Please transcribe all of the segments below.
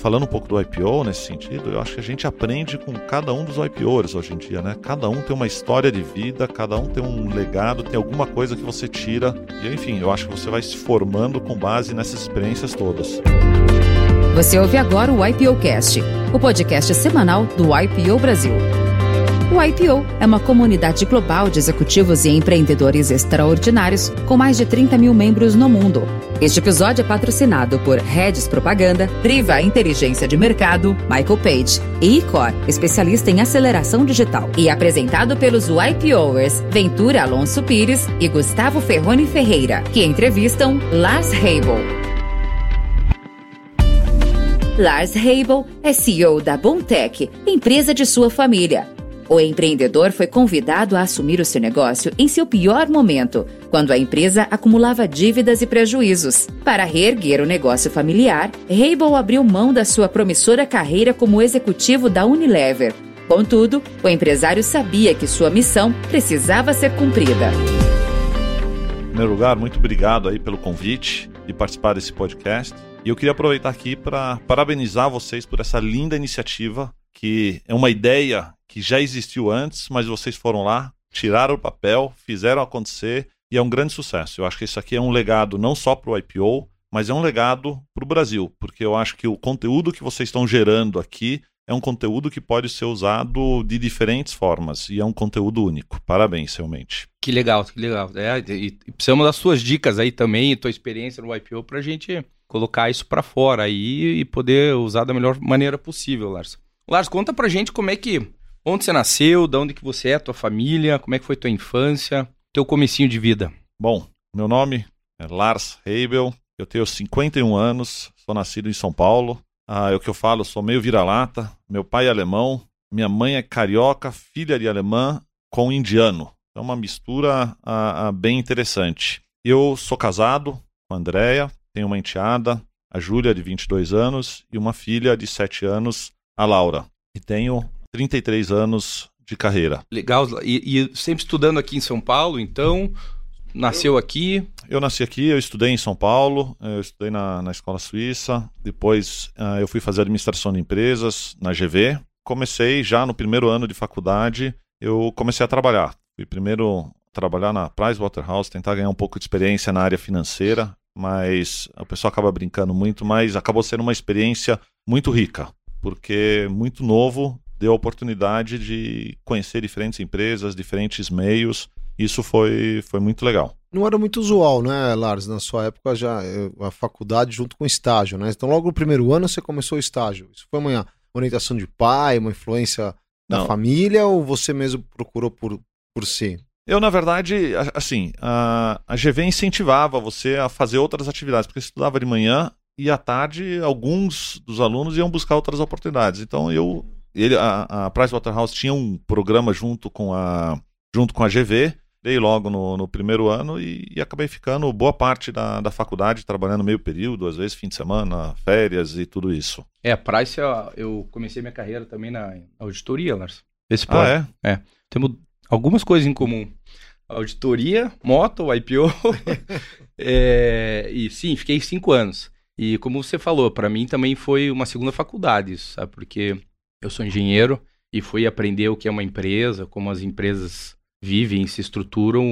falando um pouco do IPO nesse sentido, eu acho que a gente aprende com cada um dos IPOs hoje em dia, né? Cada um tem uma história de vida, cada um tem um legado, tem alguma coisa que você tira. E enfim, eu acho que você vai se formando com base nessas experiências todas. Você ouve agora o IPO Cast, o podcast semanal do IPO Brasil. O IPO é uma comunidade global de executivos e empreendedores extraordinários com mais de 30 mil membros no mundo. Este episódio é patrocinado por Redes Propaganda, Priva Inteligência de Mercado, Michael Page e Icor, especialista em aceleração digital, e apresentado pelos IPOers Ventura Alonso Pires e Gustavo Ferroni Ferreira, que entrevistam Lars Heibel. Lars Heibel é CEO da Bontech, empresa de sua família. O empreendedor foi convidado a assumir o seu negócio em seu pior momento, quando a empresa acumulava dívidas e prejuízos. Para reerguer o negócio familiar, Heibel abriu mão da sua promissora carreira como executivo da Unilever. Contudo, o empresário sabia que sua missão precisava ser cumprida. Em primeiro lugar, muito obrigado aí pelo convite de participar desse podcast. E eu queria aproveitar aqui para parabenizar vocês por essa linda iniciativa, que é uma ideia que já existiu antes, mas vocês foram lá, tiraram o papel, fizeram acontecer e é um grande sucesso. Eu acho que isso aqui é um legado não só para o IPO, mas é um legado para o Brasil, porque eu acho que o conteúdo que vocês estão gerando aqui é um conteúdo que pode ser usado de diferentes formas e é um conteúdo único. Parabéns, realmente. Que legal, que legal. É, e, e precisamos das suas dicas aí também, tua experiência no IPO para a gente colocar isso para fora aí e poder usar da melhor maneira possível, Lars. Lars, conta pra gente como é que, onde você nasceu, de onde que você é, tua família, como é que foi tua infância, teu comecinho de vida. Bom, meu nome é Lars Heibel, eu tenho 51 anos, sou nascido em São Paulo. Ah, é o que eu falo, sou meio vira-lata. Meu pai é alemão, minha mãe é carioca, filha de alemã com indiano. É uma mistura ah, ah, bem interessante. Eu sou casado com a Andrea, tenho uma enteada, a Júlia, de 22 anos, e uma filha de 7 anos, a Laura. E tenho 33 anos de carreira. Legal. E, e sempre estudando aqui em São Paulo, então, nasceu aqui? Eu nasci aqui, eu estudei em São Paulo, eu estudei na, na escola suíça, depois uh, eu fui fazer administração de empresas na GV. Comecei já no primeiro ano de faculdade, eu comecei a trabalhar. Fui primeiro trabalhar na Pricewaterhouse, tentar ganhar um pouco de experiência na área financeira mas o pessoal acaba brincando muito, mas acabou sendo uma experiência muito rica, porque muito novo deu a oportunidade de conhecer diferentes empresas, diferentes meios. Isso foi, foi muito legal. Não era muito usual, né, Lars? Na sua época já eh, a faculdade junto com o estágio, né? Então logo no primeiro ano você começou o estágio. Isso foi uma orientação de pai, uma influência da Não. família ou você mesmo procurou por, por si? Eu, na verdade, assim, a, a GV incentivava você a fazer outras atividades, porque estudava de manhã e à tarde alguns dos alunos iam buscar outras oportunidades. Então eu, ele, a, a Pricewaterhouse tinha um programa junto com a, junto com a GV, dei logo no, no primeiro ano e, e, acabei ficando boa parte da, da faculdade trabalhando meio período, às vezes fim de semana, férias e tudo isso. É, a Price eu comecei minha carreira também na auditoria, Lars. Esse ah, é? É. Temos algumas coisas em comum auditoria, moto, IPO. é, e sim, fiquei cinco anos. E como você falou, para mim também foi uma segunda faculdade, sabe? Porque eu sou engenheiro e fui aprender o que é uma empresa, como as empresas vivem, se estruturam,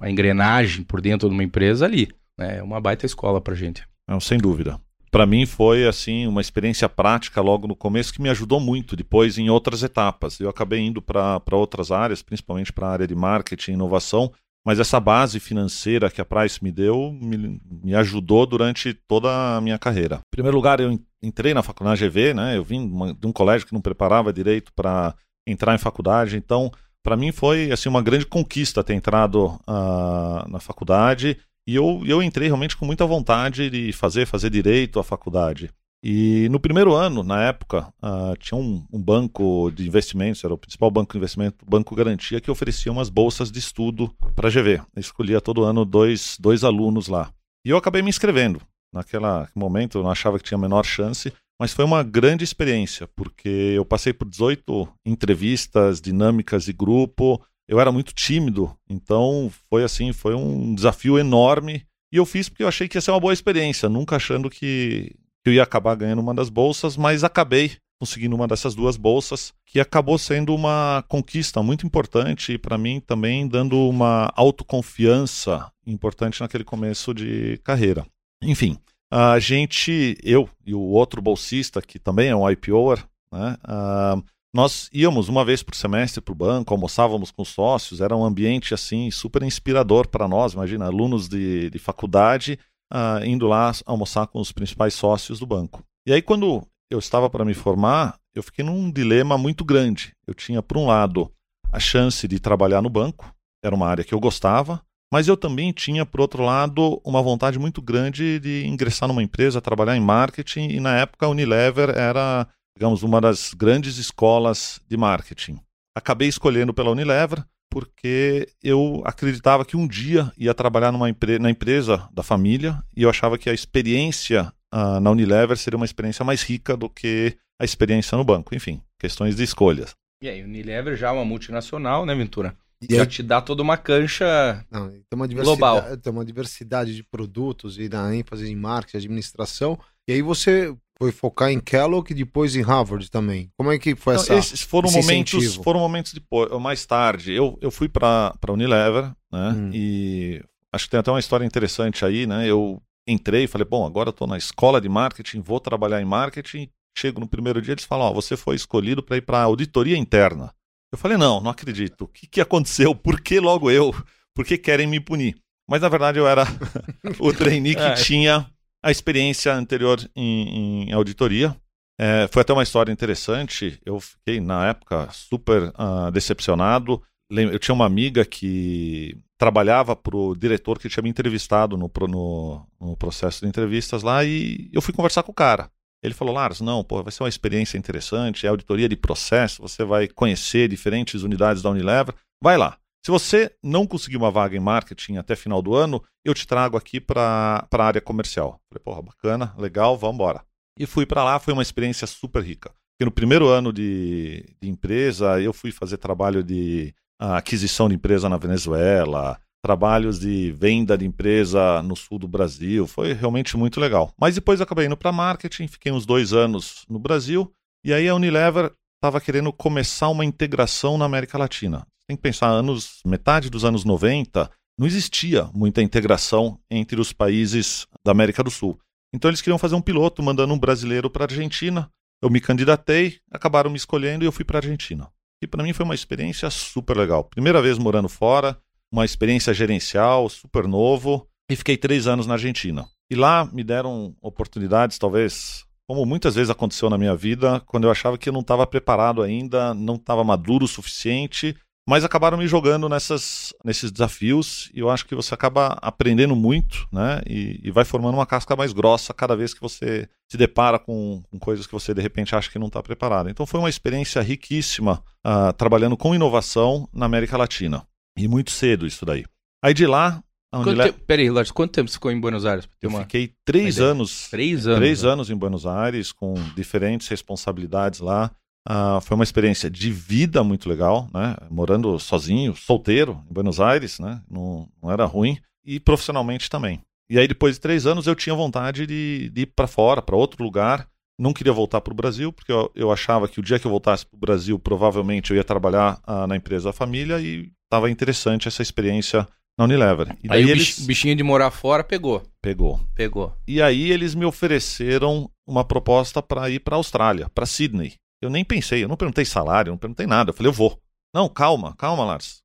a engrenagem por dentro de uma empresa ali. Né? É uma baita escola pra gente. Não, sem dúvida para mim foi assim uma experiência prática logo no começo que me ajudou muito depois em outras etapas. Eu acabei indo para outras áreas, principalmente para a área de marketing e inovação, mas essa base financeira que a Price me deu me, me ajudou durante toda a minha carreira. Em primeiro lugar, eu entrei na faculdade GV, né? Eu vim de um colégio que não preparava direito para entrar em faculdade, então para mim foi assim uma grande conquista ter entrado uh, na faculdade e eu, eu entrei realmente com muita vontade de fazer, fazer direito à faculdade. E no primeiro ano, na época, uh, tinha um, um, banco de investimentos, era o principal banco de investimento, o Banco Garantia, que oferecia umas bolsas de estudo para a GV. Eu escolhia todo ano dois, dois alunos lá. E eu acabei me inscrevendo. Naquele momento eu não achava que tinha a menor chance, mas foi uma grande experiência, porque eu passei por 18 entrevistas dinâmicas de grupo, eu era muito tímido, então foi assim, foi um desafio enorme. E eu fiz porque eu achei que ia ser uma boa experiência, nunca achando que, que eu ia acabar ganhando uma das bolsas, mas acabei conseguindo uma dessas duas bolsas, que acabou sendo uma conquista muito importante para mim também, dando uma autoconfiança importante naquele começo de carreira. Enfim, a gente, eu e o outro bolsista, que também é um IPOer, né, uh, nós íamos uma vez por semestre para o banco, almoçávamos com sócios, era um ambiente assim super inspirador para nós, imagina, alunos de, de faculdade uh, indo lá almoçar com os principais sócios do banco. E aí, quando eu estava para me formar, eu fiquei num dilema muito grande. Eu tinha, por um lado, a chance de trabalhar no banco, era uma área que eu gostava, mas eu também tinha, por outro lado, uma vontade muito grande de ingressar numa empresa, trabalhar em marketing, e na época a Unilever era, digamos, uma das grandes escolas de marketing. Acabei escolhendo pela Unilever, porque eu acreditava que um dia ia trabalhar numa empre na empresa da família e eu achava que a experiência uh, na Unilever seria uma experiência mais rica do que a experiência no banco. Enfim, questões de escolhas. E aí, Unilever já é uma multinacional, né, Ventura? E já aí... te dá toda uma cancha Não, tem uma global. Tem uma diversidade de produtos e da ênfase em marketing, administração. E aí você foi focar em Kellogg e depois em Harvard também. Como é que foi essa? esses foram esse momentos, incentivo? foram momentos depois, mais tarde. Eu, eu fui para para Unilever, né? Hum. E acho que tem até uma história interessante aí, né? Eu entrei e falei, bom, agora estou na escola de marketing, vou trabalhar em marketing. Chego no primeiro dia, eles falam, ó, oh, você foi escolhido para ir para auditoria interna. Eu falei, não, não acredito. O que, que aconteceu? Por que logo eu? Por que querem me punir? Mas na verdade eu era o trainee que é. tinha a experiência anterior em, em auditoria. É, foi até uma história interessante. Eu fiquei, na época, super uh, decepcionado. Eu tinha uma amiga que trabalhava para o diretor que tinha me entrevistado no, no, no, processo de entrevistas lá e eu fui conversar com o cara. Ele falou, Lars, não, pô, vai ser uma experiência interessante, é auditoria de processo, você vai conhecer diferentes unidades da Unilever. Vai lá. Se você não conseguir uma vaga em marketing até final do ano, eu te trago aqui para a área comercial. Falei, porra, bacana, legal, vamos embora. E fui para lá, foi uma experiência super rica. Porque no primeiro ano de, de empresa, eu fui fazer trabalho de aquisição de empresa na Venezuela, trabalhos de venda de empresa no sul do Brasil. Foi realmente muito legal. Mas depois acabei indo para marketing, fiquei uns dois anos no Brasil. E aí a Unilever estava querendo começar uma integração na América Latina tem que pensar, anos, metade dos anos 90, não existia muita integração entre os países da América do Sul. Então eles queriam fazer um piloto mandando um brasileiro para a Argentina. Eu me candidatei, acabaram me escolhendo e eu fui para a Argentina. E para mim foi uma experiência super legal. Primeira vez morando fora, uma experiência gerencial, super novo, e fiquei três anos na Argentina. E lá me deram oportunidades, talvez, como muitas vezes aconteceu na minha vida, quando eu achava que eu não estava preparado ainda, não estava maduro o suficiente, mas acabaram me jogando nessas, nesses desafios e eu acho que você acaba aprendendo muito, né? E, e vai formando uma casca mais grossa cada vez que você se depara com, com coisas que você de repente acha que não está preparado. Então foi uma experiência riquíssima uh, trabalhando com inovação na América Latina. E muito cedo isso daí. Aí de lá. Quanto tempo, peraí, Lars, quanto tempo você ficou em Buenos Aires? Eu uma... fiquei três anos. Três anos. Três né? anos em Buenos Aires, com diferentes responsabilidades lá. Uh, foi uma experiência de vida muito legal, né? Morando sozinho, solteiro, em Buenos Aires, né? Não, não era ruim. E profissionalmente também. E aí, depois de três anos, eu tinha vontade de, de ir para fora, para outro lugar. Não queria voltar para o Brasil, porque eu, eu, achava que o dia que eu voltasse para o Brasil, provavelmente eu ia trabalhar uh, na empresa da família e estava interessante essa experiência na Unilever. E aí eles... o bichinho de morar fora pegou. Pegou. Pegou. E aí eles me ofereceram uma proposta para ir para a Austrália, para Sydney. Eu nem pensei, eu não perguntei salário, não perguntei nada. Eu falei, eu vou. Não, calma, calma, Lars.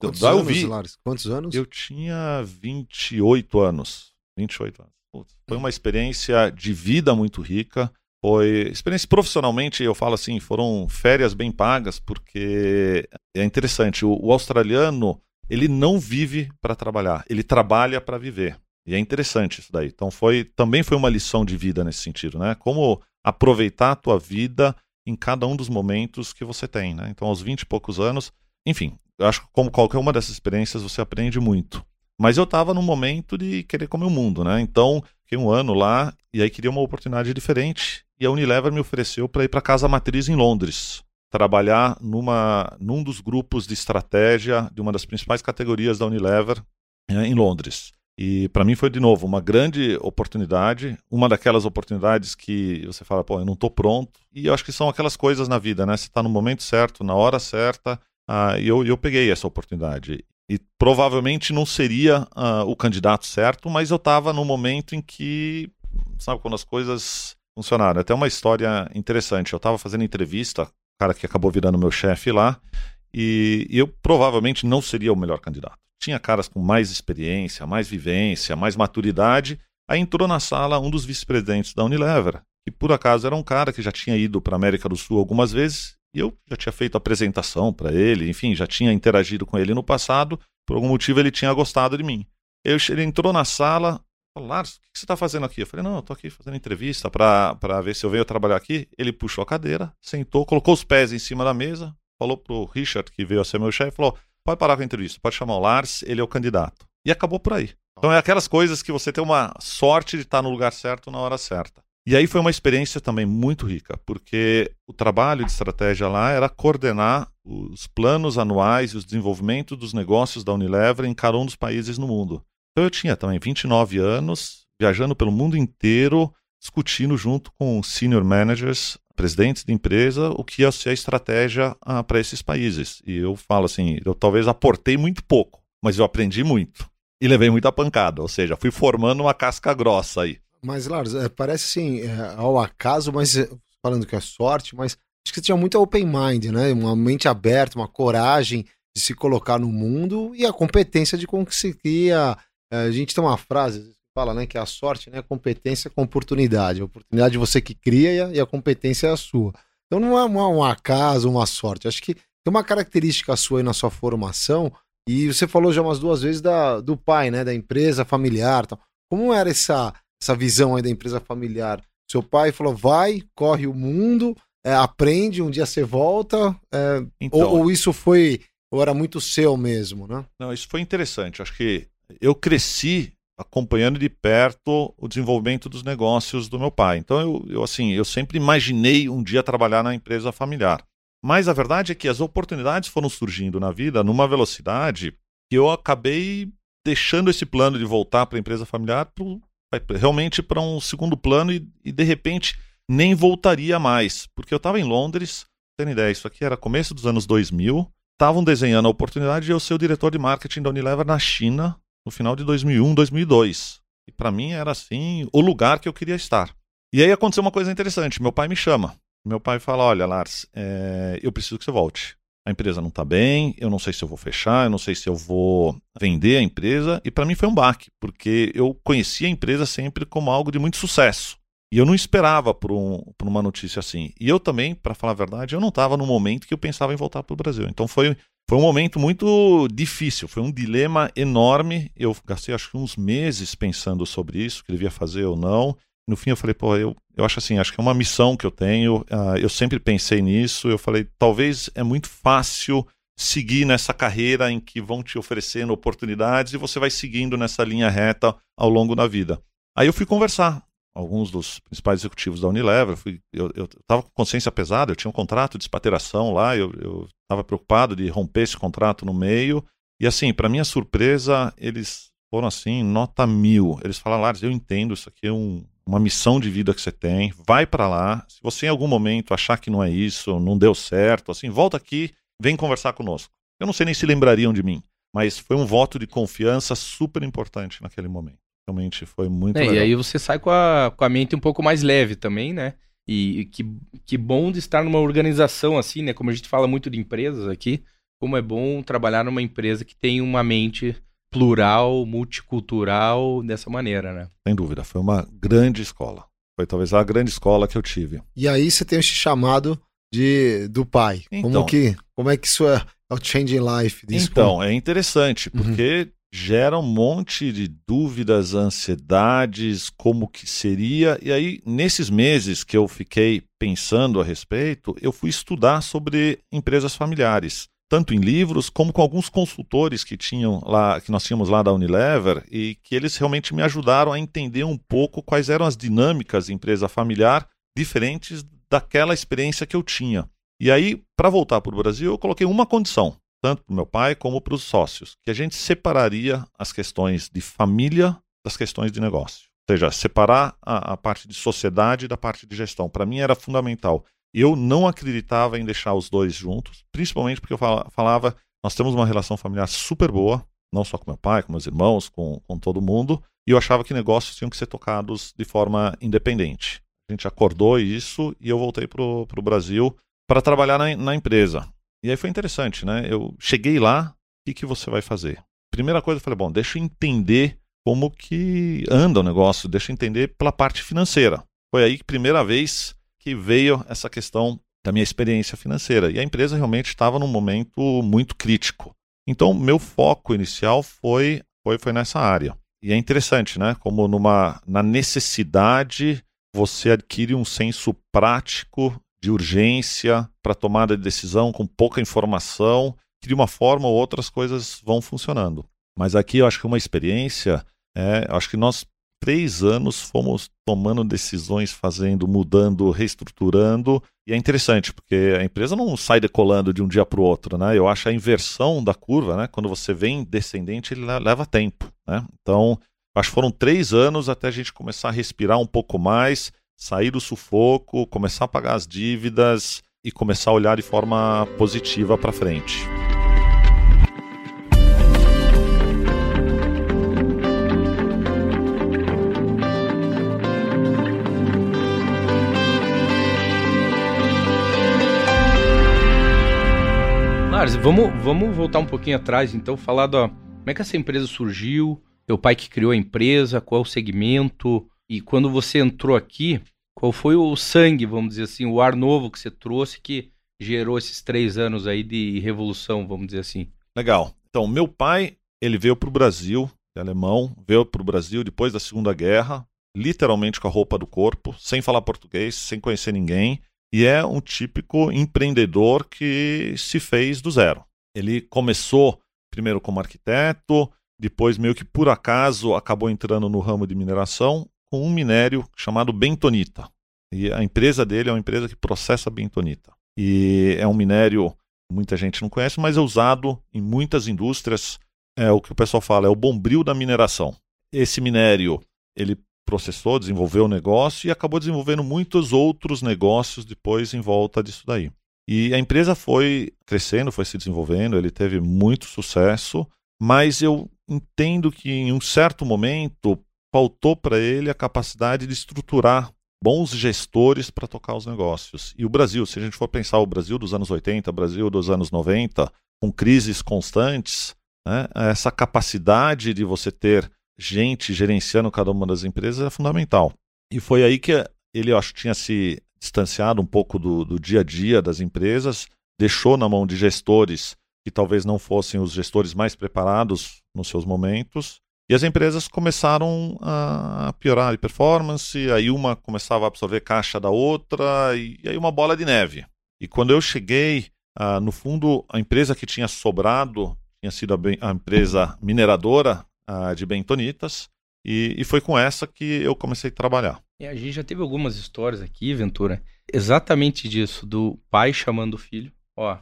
Quantos eu, anos, vi. Lars? Quantos anos? Eu tinha 28 anos. 28 anos. Putz, foi uma experiência de vida muito rica. Foi experiência profissionalmente, eu falo assim, foram férias bem pagas, porque é interessante. O, o australiano, ele não vive para trabalhar, ele trabalha para viver. E é interessante isso daí. Então foi também foi uma lição de vida nesse sentido, né? Como aproveitar a tua vida em cada um dos momentos que você tem, né? Então, aos 20 e poucos anos, enfim, acho que como qualquer uma dessas experiências você aprende muito. Mas eu estava num momento de querer comer o mundo, né? Então, fiquei um ano lá e aí queria uma oportunidade diferente. E a Unilever me ofereceu para ir para casa matriz em Londres, trabalhar numa, num dos grupos de estratégia de uma das principais categorias da Unilever né, em Londres. E para mim foi de novo uma grande oportunidade, uma daquelas oportunidades que você fala, pô, eu não estou pronto. E eu acho que são aquelas coisas na vida, né? Você está no momento certo, na hora certa. Ah, e eu, eu peguei essa oportunidade. E provavelmente não seria ah, o candidato certo, mas eu estava no momento em que, sabe, quando as coisas funcionaram. Até uma história interessante. Eu estava fazendo entrevista, o cara que acabou virando meu chefe lá, e, e eu provavelmente não seria o melhor candidato tinha caras com mais experiência, mais vivência, mais maturidade. Aí entrou na sala um dos vice-presidentes da Unilever, que por acaso era um cara que já tinha ido para a América do Sul algumas vezes, e eu já tinha feito apresentação para ele, enfim, já tinha interagido com ele no passado, por algum motivo ele tinha gostado de mim. Eu, ele entrou na sala, falou, Lars, o que você está fazendo aqui? Eu falei, não, eu aqui fazendo entrevista para ver se eu venho trabalhar aqui. Ele puxou a cadeira, sentou, colocou os pés em cima da mesa, falou pro Richard, que veio a ser meu chefe, falou, pode parar com a entrevista, pode chamar o Lars, ele é o candidato. E acabou por aí. Então é aquelas coisas que você tem uma sorte de estar no lugar certo na hora certa. E aí foi uma experiência também muito rica, porque o trabalho de estratégia lá era coordenar os planos anuais e os desenvolvimentos dos negócios da Unilever em cada um dos países no mundo. Então eu tinha também 29 anos, viajando pelo mundo inteiro, discutindo junto com senior managers presidentes de empresa o que ia ser a estratégia ah, para esses países. E eu falo assim, eu talvez aportei muito pouco, mas eu aprendi muito. E levei muita pancada, ou seja, fui formando uma casca grossa aí. Mas, Lars, é, parece assim, é, ao acaso, mas é, falando que é sorte, mas acho que você tinha muita open mind, né? Uma mente aberta, uma coragem de se colocar no mundo e a competência de conseguir. A, a gente tem uma frase, fala, né, que a sorte, né, competência com oportunidade. A oportunidade você que cria e a, competência é a sua. Então não é um acaso, uma sorte. Acho que tem uma característica sua aí na sua formação, e você falou já umas duas vezes da, do pai, né, da empresa familiar. Tal. Como era essa, essa visão aí da empresa familiar? Seu pai falou, vai, corre o mundo, é, aprende, um dia você volta, é, então, ou, ou isso foi, ou era muito seu mesmo, né? Não, isso foi interessante. Acho que eu cresci acompanhando de perto o desenvolvimento dos negócios do meu pai. Então eu, eu assim, eu sempre imaginei um dia trabalhar na empresa familiar. Mas a verdade é que as oportunidades foram surgindo na vida numa velocidade que eu acabei deixando esse plano de voltar para a empresa familiar pro, realmente para um segundo plano e, e, de repente nem voltaria mais, porque eu estava em Londres, tendo ideia, isso aqui era começo dos anos 2000, estavam desenhando a oportunidade de eu ser o diretor de marketing da Unilever na China no final de 2001, 2002. E para mim era assim o lugar que eu queria estar. E aí aconteceu uma coisa interessante. Meu pai me chama. Meu pai fala: Olha, Lars, é, eu preciso que você volte. A empresa não está bem, eu não sei se eu vou fechar, eu não sei se eu vou vender a empresa. E para mim foi um baque, porque eu conhecia a empresa sempre como algo de muito sucesso. E eu não esperava por, um, por uma notícia assim. E eu também, para falar a verdade, eu não estava no momento que eu pensava em voltar para o Brasil. Então foi foi um momento muito difícil, foi um dilema enorme. Eu gastei acho que uns meses pensando sobre isso, que devia fazer ou não. No fim eu falei, pô, eu, eu acho assim, acho que é uma missão que eu tenho. Uh, eu sempre pensei nisso. Eu falei, talvez é muito fácil seguir nessa carreira em que vão te oferecendo oportunidades e você vai seguindo nessa linha reta ao longo da vida. Aí eu fui conversar alguns dos principais executivos da Unilever. Fui, eu estava com consciência pesada, eu tinha um contrato de expateração lá, eu estava preocupado de romper esse contrato no meio. E assim, para minha surpresa, eles foram assim, nota mil. Eles falaram, Lars, eu entendo, isso aqui é um, uma missão de vida que você tem, vai para lá. Se você em algum momento achar que não é isso, não deu certo, assim, volta aqui, vem conversar conosco. Eu não sei nem se lembrariam de mim, mas foi um voto de confiança super importante naquele momento. Realmente foi muito é, legal. E aí você sai com a, com a mente um pouco mais leve também, né? E, e que, que bom de estar numa organização assim, né? Como a gente fala muito de empresas aqui, como é bom trabalhar numa empresa que tem uma mente plural, multicultural dessa maneira, né? Sem dúvida, foi uma grande escola. Foi talvez a grande escola que eu tive. E aí você tem esse chamado de do pai. Então, como que como é que isso é, é o change life? Então, é interessante, uhum. porque uhum gera um monte de dúvidas, ansiedades, como que seria. E aí, nesses meses que eu fiquei pensando a respeito, eu fui estudar sobre empresas familiares, tanto em livros como com alguns consultores que tinham lá, que nós tínhamos lá da Unilever, e que eles realmente me ajudaram a entender um pouco quais eram as dinâmicas de empresa familiar diferentes daquela experiência que eu tinha. E aí, para voltar para o Brasil, eu coloquei uma condição. Tanto para o meu pai como para os sócios, que a gente separaria as questões de família das questões de negócio. Ou seja, separar a, a parte de sociedade da parte de gestão. Para mim era fundamental. Eu não acreditava em deixar os dois juntos, principalmente porque eu falava, nós temos uma relação familiar super boa, não só com meu pai, com meus irmãos, com, com todo mundo, e eu achava que negócios tinham que ser tocados de forma independente. A gente acordou isso e eu voltei para o Brasil para trabalhar na, na, empresa. E aí foi interessante, né? Eu cheguei lá, o que, que você vai fazer? Primeira coisa, eu falei, bom, deixa eu entender como que anda o negócio, deixa eu entender pela parte financeira. Foi aí que primeira vez que veio essa questão da minha experiência financeira. E a empresa realmente estava num momento muito crítico. Então, meu foco inicial foi, foi, foi nessa área. E é interessante, né? Como numa, na necessidade você adquire um senso prático de urgência para tomada de decisão com pouca informação, que de uma forma ou outra as coisas vão funcionando. Mas aqui eu acho que uma experiência, é, acho que nós três anos fomos tomando decisões, fazendo, mudando, reestruturando. E é interessante, porque a empresa não sai decolando de um dia para o outro, né? Eu acho a inversão da curva, né? Quando você vem descendente, ele leva tempo, né? Então, acho que foram três anos até a gente começar a respirar um pouco mais, sair do sufoco, começar a pagar as dívidas e começar a olhar de forma positiva para frente. Lars, vamos, vamos voltar um pouquinho atrás, então, falar da como é que essa empresa surgiu, teu pai que criou a empresa, qual é o segmento, e quando você entrou aqui, qual foi o sangue, vamos dizer assim, o ar novo que você trouxe que gerou esses três anos aí de revolução, vamos dizer assim? Legal. Então, meu pai, ele veio para o Brasil, é alemão, veio para o Brasil depois da Segunda Guerra, literalmente com a roupa do corpo, sem falar português, sem conhecer ninguém e é um típico empreendedor que se fez do zero. Ele começou primeiro como arquiteto, depois meio que por acaso acabou entrando no ramo de mineração com um minério chamado bentonita. E a empresa dele é uma empresa que processa bentonita. E é um minério muita gente não conhece, mas é usado em muitas indústrias. É o que o pessoal fala, é o bombril da mineração. Esse minério, ele processou, desenvolveu o negócio e acabou desenvolvendo muitos outros negócios depois em volta disso daí. E a empresa foi crescendo, foi se desenvolvendo, ele teve muito sucesso, mas eu entendo que em um certo momento faltou para ele a capacidade de estruturar bons gestores para tocar os negócios. E o Brasil, se a gente for pensar o Brasil dos anos 80, o Brasil dos anos 90, com crises constantes, né, essa capacidade de você ter gente gerenciando cada uma das empresas é fundamental. E foi aí que ele, acho, tinha se distanciado um pouco do, do dia a dia das empresas, deixou na mão de gestores que talvez não fossem os gestores mais preparados nos seus momentos. E as empresas começaram a piorar a performance, aí uma começava a absorver caixa da outra, e aí uma bola de neve. E quando eu cheguei, ah, no fundo, a empresa que tinha sobrado tinha sido a, a empresa mineradora uh, de bentonitas, e, e, foi com essa que eu comecei a trabalhar. E a gente já teve algumas histórias aqui, Ventura, exatamente disso, do pai chamando o filho, ó,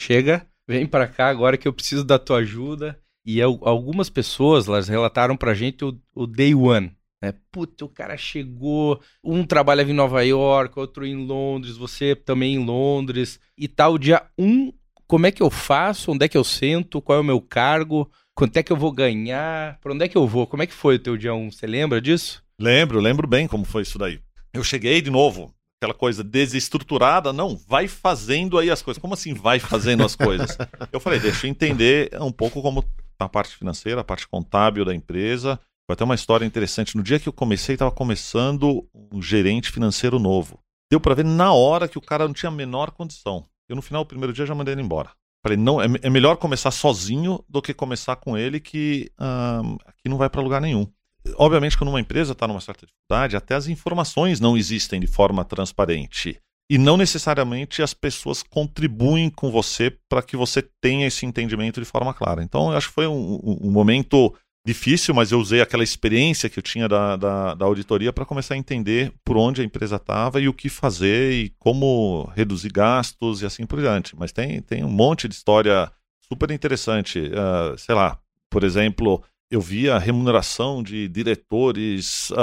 chega, vem para cá agora que eu preciso da tua ajuda. E algumas pessoas, elas relataram pra gente o, o day one, né? Puta, o cara chegou, um trabalhava em Nova York, outro em Londres, você também em Londres, e tal, dia um, como é que eu faço, onde é que eu sento, qual é o meu cargo, Quanto é que eu vou ganhar? Para onde é que eu vou? Como é que foi o teu dia 1? Você lembra disso? Lembro, lembro bem como foi isso daí. Eu cheguei de novo, aquela coisa desestruturada, não, vai fazendo aí as coisas. Como assim vai fazendo as coisas? eu falei, deixa eu entender um pouco como a parte financeira, a parte contábil da empresa. Foi até uma história interessante. No dia que eu comecei, estava começando um gerente financeiro novo. Deu para ver na hora que o cara não tinha a menor condição. Eu, no final do primeiro dia, já mandei ele embora. Falei, não, é, é melhor começar sozinho do que começar com ele que um, aqui não vai para lugar nenhum. Obviamente, quando uma empresa está numa certa dificuldade, até as informações não existem de forma transparente. E não necessariamente as pessoas contribuem com você para que você tenha esse entendimento de forma clara. Então, eu acho que foi um, um momento difícil, mas eu usei aquela experiência que eu tinha da, da, da auditoria para começar a entender por onde a empresa estava e o que fazer e como reduzir gastos e assim por diante. Mas tem, tem um monte de história super interessante. Uh, sei lá, por exemplo, eu via a remuneração de diretores uh,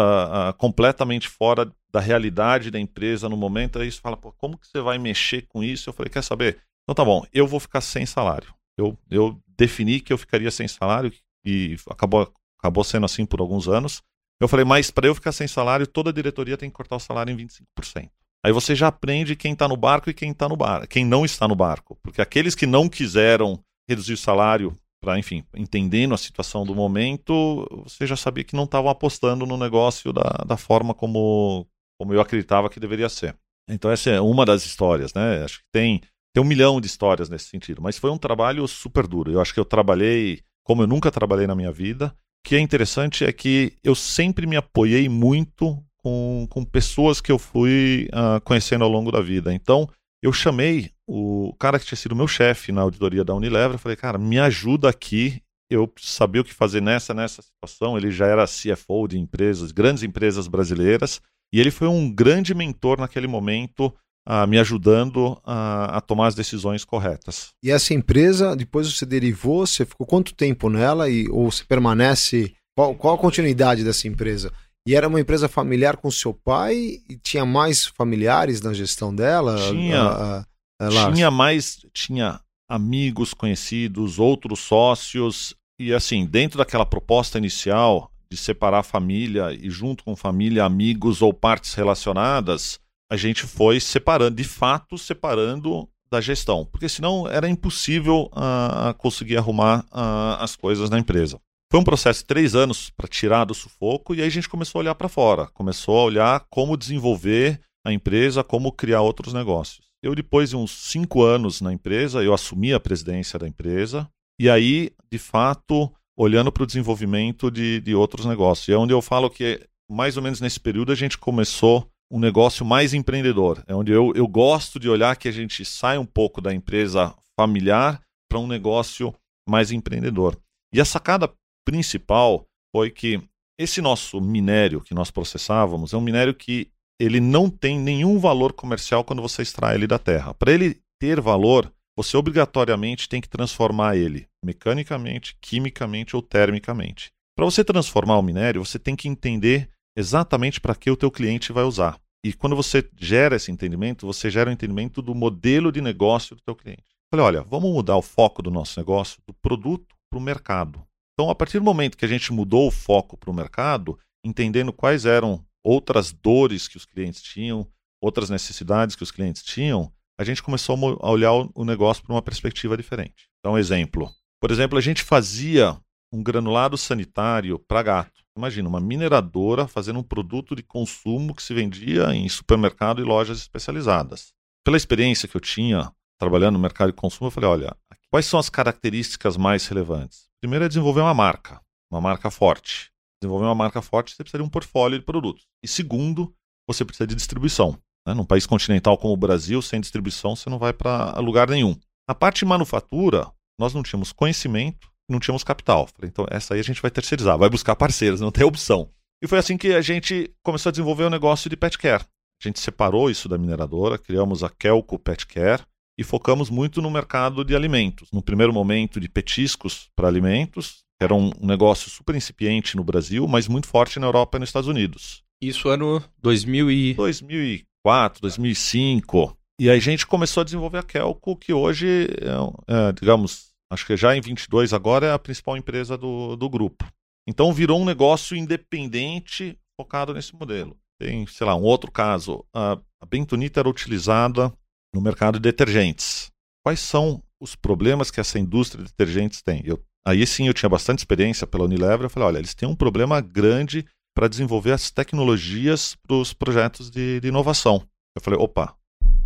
uh, completamente fora da realidade da empresa no momento. Aí você fala, pô, como que você vai mexer com isso? Eu falei, quer saber? Então tá bom, eu vou ficar sem salário. Eu, eu defini que eu ficaria sem salário e acabou, acabou sendo assim por alguns anos. Eu falei, mas para eu ficar sem salário, toda diretoria tem que cortar o salário em 25%. Aí você já aprende quem está no barco e quem está no bar, quem não está no barco, porque aqueles que não quiseram reduzir o salário para, enfim, entendendo a situação do momento, você já sabia que não estavam apostando no negócio da, da forma como, como eu acreditava que deveria ser. Então essa é uma das histórias, né? Acho que tem tem um milhão de histórias nesse sentido, mas foi um trabalho super duro. Eu acho que eu trabalhei como eu nunca trabalhei na minha vida. O que é interessante é que eu sempre me apoiei muito com, com pessoas que eu fui uh, conhecendo ao longo da vida. Então, eu chamei o cara que tinha sido meu chefe na auditoria da Unilever, eu falei, cara, me ajuda aqui, eu sabia o que fazer nessa, nessa situação. Ele já era CFO de empresas, grandes empresas brasileiras, e ele foi um grande mentor naquele momento, uh, me ajudando a, a, tomar as decisões corretas. E essa empresa, depois você derivou, você ficou quanto tempo nela, e, ou você permanece... Qual, qual a continuidade dessa empresa? E era uma empresa familiar com seu pai e tinha mais familiares na gestão dela? Tinha, a, a, a tinha mais, tinha amigos conhecidos, outros sócios e assim, dentro daquela proposta inicial de separar a família e junto com família, amigos ou partes relacionadas, a gente foi separando, de fato, separando da gestão, porque senão era impossível uh, conseguir arrumar uh, as coisas na empresa. Foi um processo de três anos para tirar do sufoco e aí a gente começou a olhar para fora, começou a olhar como desenvolver a empresa, como criar outros negócios. Eu, depois de uns cinco anos na empresa, eu assumi a presidência da empresa e aí, de fato, olhando para o desenvolvimento de, de outros negócios. E é onde eu falo que, mais ou menos nesse período, a gente começou um negócio mais empreendedor. É onde eu, eu gosto de olhar que a gente sai um pouco da empresa familiar para um negócio mais empreendedor. E a sacada principal foi que esse nosso minério que nós processávamos é um minério que ele não tem nenhum valor comercial quando você extrai ele da terra. Para ele ter valor, você obrigatoriamente tem que transformar ele mecanicamente, quimicamente ou termicamente. Para você transformar o minério, você tem que entender exatamente para que o teu cliente vai usar. E quando você gera esse entendimento, você gera o um entendimento do modelo de negócio do teu cliente. Falei, olha, vamos mudar o foco do nosso negócio do produto para o mercado. Então, a partir do momento que a gente mudou o foco para o mercado, entendendo quais eram outras dores que os clientes tinham, outras necessidades que os clientes tinham, a gente começou a olhar o negócio por uma perspectiva diferente. Então, exemplo. Por exemplo, a gente fazia um granulado sanitário para gato. Imagina, uma mineradora fazendo um produto de consumo que se vendia em supermercado e lojas especializadas. Pela experiência que eu tinha trabalhando no mercado de consumo, eu falei, olha, quais são as características mais relevantes? Primeiro é desenvolver uma marca, uma marca forte. Desenvolver uma marca forte, você precisa de um portfólio de produtos. E segundo, você precisa de distribuição. Né? Num país continental como o Brasil, sem distribuição, você não vai para lugar nenhum. Na parte de manufatura, nós não tínhamos conhecimento, não tínhamos capital. Falei, então essa aí a gente vai terceirizar, vai buscar parceiros, não tem opção. E foi assim que a gente começou a desenvolver o um negócio de pet care. A gente separou isso da mineradora, criamos a Kelco Pet Care, e focamos muito no mercado de alimentos. No primeiro momento, de petiscos para alimentos, que era um, negócio super incipiente no Brasil, mas muito forte na Europa e nos Estados Unidos. Isso ano 2000 e... 2004, 2005. E aí a gente começou a desenvolver a Kelco, que hoje, é, é, digamos, acho que já em 22 agora é a principal empresa do, do grupo. Então virou um negócio independente focado nesse modelo. Tem, sei lá, um outro caso. A, a bentonita era utilizada no mercado de detergentes. Quais são os problemas que essa indústria de detergentes tem? Eu, aí sim eu tinha bastante experiência pela Unilever. Eu falei, olha, eles têm um problema grande para desenvolver as tecnologias para os projetos de, de inovação. Eu falei, opa,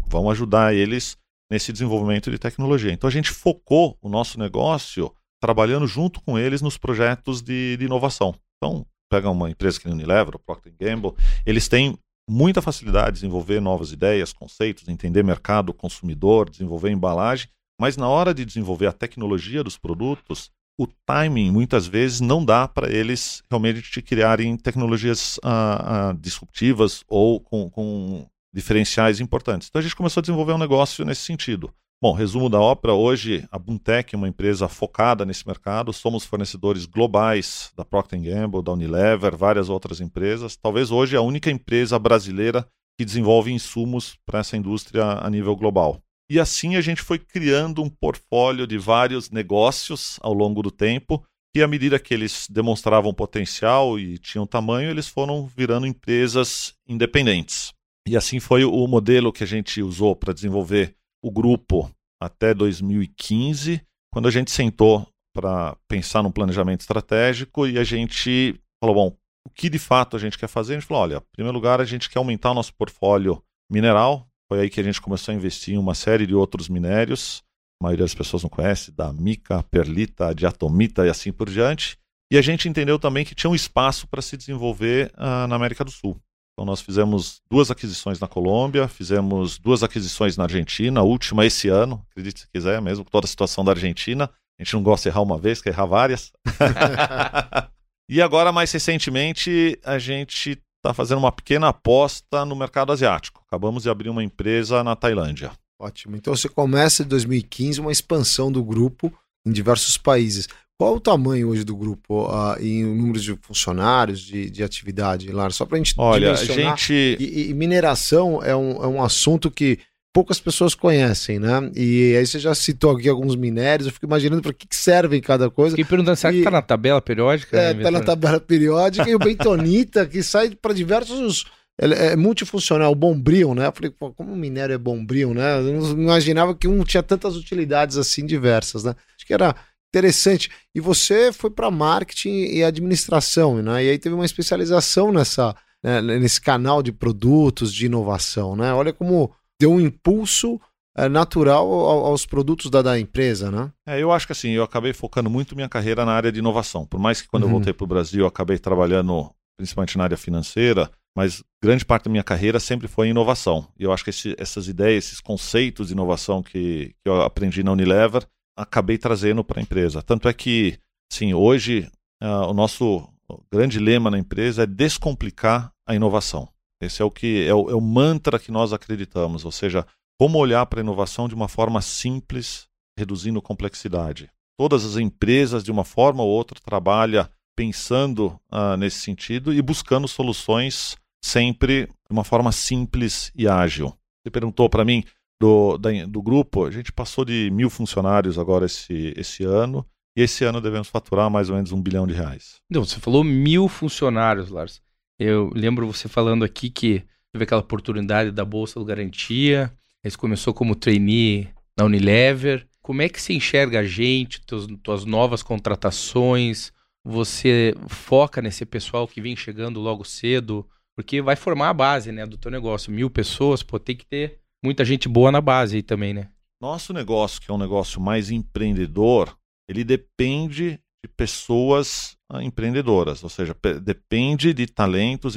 vamos ajudar eles nesse desenvolvimento de tecnologia. Então a gente focou o nosso negócio trabalhando junto com eles nos projetos de, de inovação. Então, pega uma empresa que nem Unilever, o Procter Gamble, eles têm muita facilidade de desenvolver novas ideias, conceitos, entender mercado, consumidor, desenvolver embalagem, mas na hora de desenvolver a tecnologia dos produtos, o timing muitas vezes não dá para eles realmente criarem tecnologias ah, ah, disruptivas ou com, com, diferenciais importantes. Então a gente começou a desenvolver um negócio nesse sentido. Bom, resumo da ópera. Hoje, a Buntec é uma empresa focada nesse mercado. Somos fornecedores globais da Procter Gamble, da Unilever, várias outras empresas. Talvez hoje a única empresa brasileira que desenvolve insumos para essa indústria a nível global. E assim a gente foi criando um portfólio de vários negócios ao longo do tempo, e à medida que eles demonstravam potencial e tinham tamanho, eles foram virando empresas independentes. E assim foi o modelo que a gente usou para desenvolver o grupo até 2015, quando a gente sentou para pensar num planejamento estratégico e a gente falou: bom, o que de fato a gente quer fazer? A gente falou: olha, em primeiro lugar, a gente quer aumentar o nosso portfólio mineral. Foi aí que a gente começou a investir em uma série de outros minérios. A maioria das pessoas não conhece, da mica, perlita, diatomita e assim por diante. E a gente entendeu também que tinha um espaço para se desenvolver uh, na América do Sul. Então nós fizemos duas aquisições na Colômbia, fizemos duas aquisições na Argentina, a última esse ano, acredite se quiser, mesmo com toda a situação da Argentina. A gente não gosta de errar uma vez, quer errar várias. e agora, mais recentemente, a gente está fazendo uma pequena aposta no mercado asiático. Acabamos de abrir uma empresa na Tailândia. Ótimo. Então você começa em 2015 uma expansão do grupo em diversos países. Qual o tamanho hoje do grupo uh, em número de funcionários, de, de atividade, Lar? Só para a gente Olha, a gente... E, e, mineração é um, é um assunto que poucas pessoas conhecem, né? E aí você já citou aqui alguns minérios, eu fico imaginando para que, que serve cada coisa. Fiquei perguntando, será e... que tá na tabela periódica? É, tá na tabela periódica, e o bentonita, que sai para diversos... Ele é multifuncional, o bombril, né? Eu falei, pô, como o minério é bombril, né? Eu não imaginava que um tinha tantas utilidades assim diversas, né? Acho que era Interessante. E você foi para marketing e administração, né? E aí teve uma especialização nessa, né, nesse canal de produtos, de inovação, né? Olha como deu um impulso é, natural aos produtos da, da empresa, né? É, eu acho que assim, eu acabei focando muito minha carreira na área de inovação. Por mais que quando uhum. eu voltei para o Brasil, eu acabei trabalhando principalmente na área financeira, mas grande parte da minha carreira sempre foi em inovação. E eu acho que esse, essas ideias, esses conceitos de inovação que, que eu aprendi na Unilever, acabei trazendo para a empresa. Tanto é que, sim, hoje uh, o nosso grande lema na empresa é descomplicar a inovação. Esse é o que é o, é o mantra que nós acreditamos, ou seja, como olhar para a inovação de uma forma simples, reduzindo complexidade. Todas as empresas, de uma forma ou outra, trabalham pensando uh, nesse sentido e buscando soluções sempre de uma forma simples e ágil. Você perguntou para mim do, da, do grupo, a gente passou de mil funcionários agora esse, esse ano. E esse ano devemos faturar mais ou menos um bilhão de reais. Não, você falou mil funcionários, Lars. Eu lembro você falando aqui que teve aquela oportunidade da Bolsa do Garantia. Você começou como trainee na Unilever. Como é que você enxerga a gente, tuas, tuas novas contratações? Você foca nesse pessoal que vem chegando logo cedo? Porque vai formar a base né, do teu negócio. Mil pessoas, pô, tem que ter muita gente boa na base aí também, né? Nosso negócio, que é um negócio mais empreendedor, ele depende de pessoas ah, empreendedoras, ou seja, depende de talentos,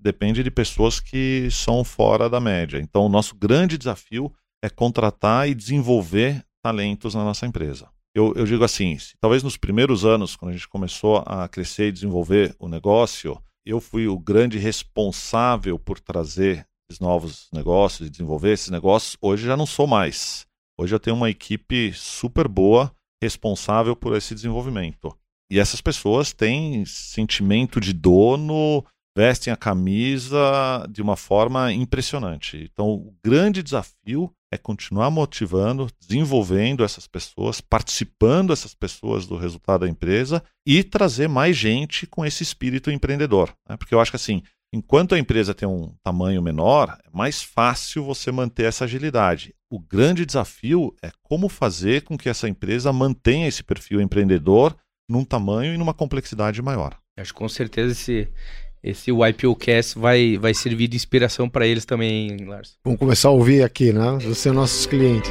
depende de pessoas que são fora da média. Então, o nosso grande desafio é contratar e desenvolver talentos na nossa empresa. Eu, eu digo assim, talvez nos primeiros anos, quando a gente começou a crescer e desenvolver o negócio, eu fui o grande responsável por trazer novos negócios desenvolver esses negócios, hoje já não sou mais. Hoje eu tenho uma equipe super boa responsável por esse desenvolvimento. E essas pessoas têm sentimento de dono, vestem a camisa de uma forma impressionante. Então, o grande desafio é continuar motivando, desenvolvendo essas pessoas, participando essas pessoas do resultado da empresa e trazer mais gente com esse espírito empreendedor. Né? Porque eu acho que assim, Enquanto a empresa tem um tamanho menor, é mais fácil você manter essa agilidade. O grande desafio é como fazer com que essa empresa mantenha esse perfil empreendedor num tamanho e numa complexidade maior. Acho que com certeza esse, esse YPOcast vai, vai servir de inspiração para eles também, Lars. Vamos começar a ouvir aqui, né? Você são nossos clientes.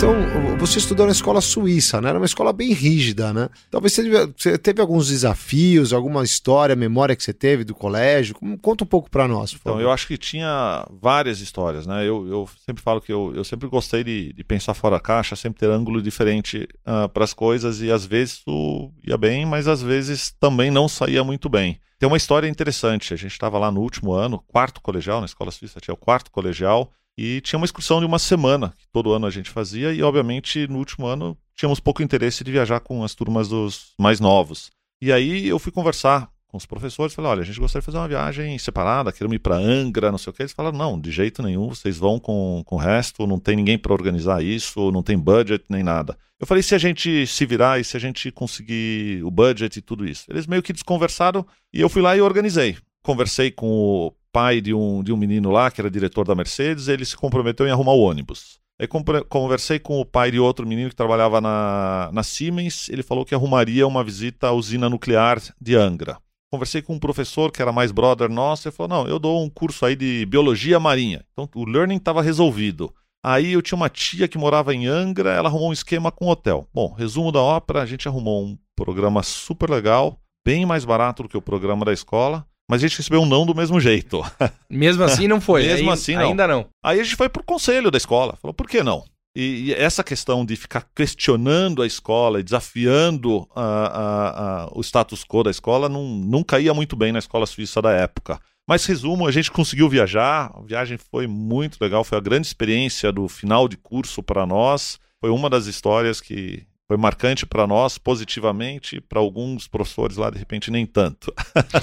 Então você estudou na escola suíça, né? Era uma escola bem rígida, né? Talvez você, teve, alguns desafios, alguma história, memória que você teve do colégio. Conta um pouco para nós. Então, eu acho que tinha várias histórias, né? Eu, eu sempre falo que eu, eu sempre gostei de, de pensar fora da caixa, sempre ter ângulo diferente uh, ah, para as coisas e às vezes isso ia bem, mas às vezes também não saía muito bem. Tem uma história interessante. A gente estava lá no último ano, quarto colegial, na escola suíça tinha o quarto colegial. E tinha uma excursão de uma semana, que todo ano a gente fazia, e obviamente no último ano tínhamos pouco interesse de viajar com as turmas dos mais novos. E aí eu fui conversar com os professores, falei, olha, a gente gostaria de fazer uma viagem separada, queremos ir para Angra, não sei o que. Eles falaram, não, de jeito nenhum, vocês vão com, com o resto, não tem ninguém para organizar isso, não tem budget nem nada. Eu falei, se a gente se virar e se a gente conseguir o budget e tudo isso? Eles meio que desconversaram e eu fui lá e organizei. Conversei com o pai de um, de um menino lá, que era diretor da Mercedes, ele se comprometeu em arrumar o ônibus. Aí conversei com o pai de outro menino que trabalhava na, na Siemens, ele falou que arrumaria uma visita à usina nuclear de Angra. Conversei com um professor que era mais brother nosso, ele falou: Não, eu dou um curso aí de biologia marinha. Então o learning estava resolvido. Aí eu tinha uma tia que morava em Angra, ela arrumou um esquema com hotel. Bom, resumo da ópera: a gente arrumou um programa super legal, bem mais barato do que o programa da escola mas a gente recebeu um não do mesmo jeito. Mesmo assim não foi. mesmo Aí, assim não. Ainda não. Aí a gente foi pro conselho da escola. Falou, por que não? E, e essa questão de ficar questionando a escola e desafiando a, a, a, o status quo da escola não, não caía muito bem na escola suíça da época. Mas resumo, a gente conseguiu viajar, a viagem foi muito legal, foi a grande experiência do final de curso para nós. Foi uma das histórias que foi marcante para nós positivamente, para alguns professores lá, de repente, nem tanto.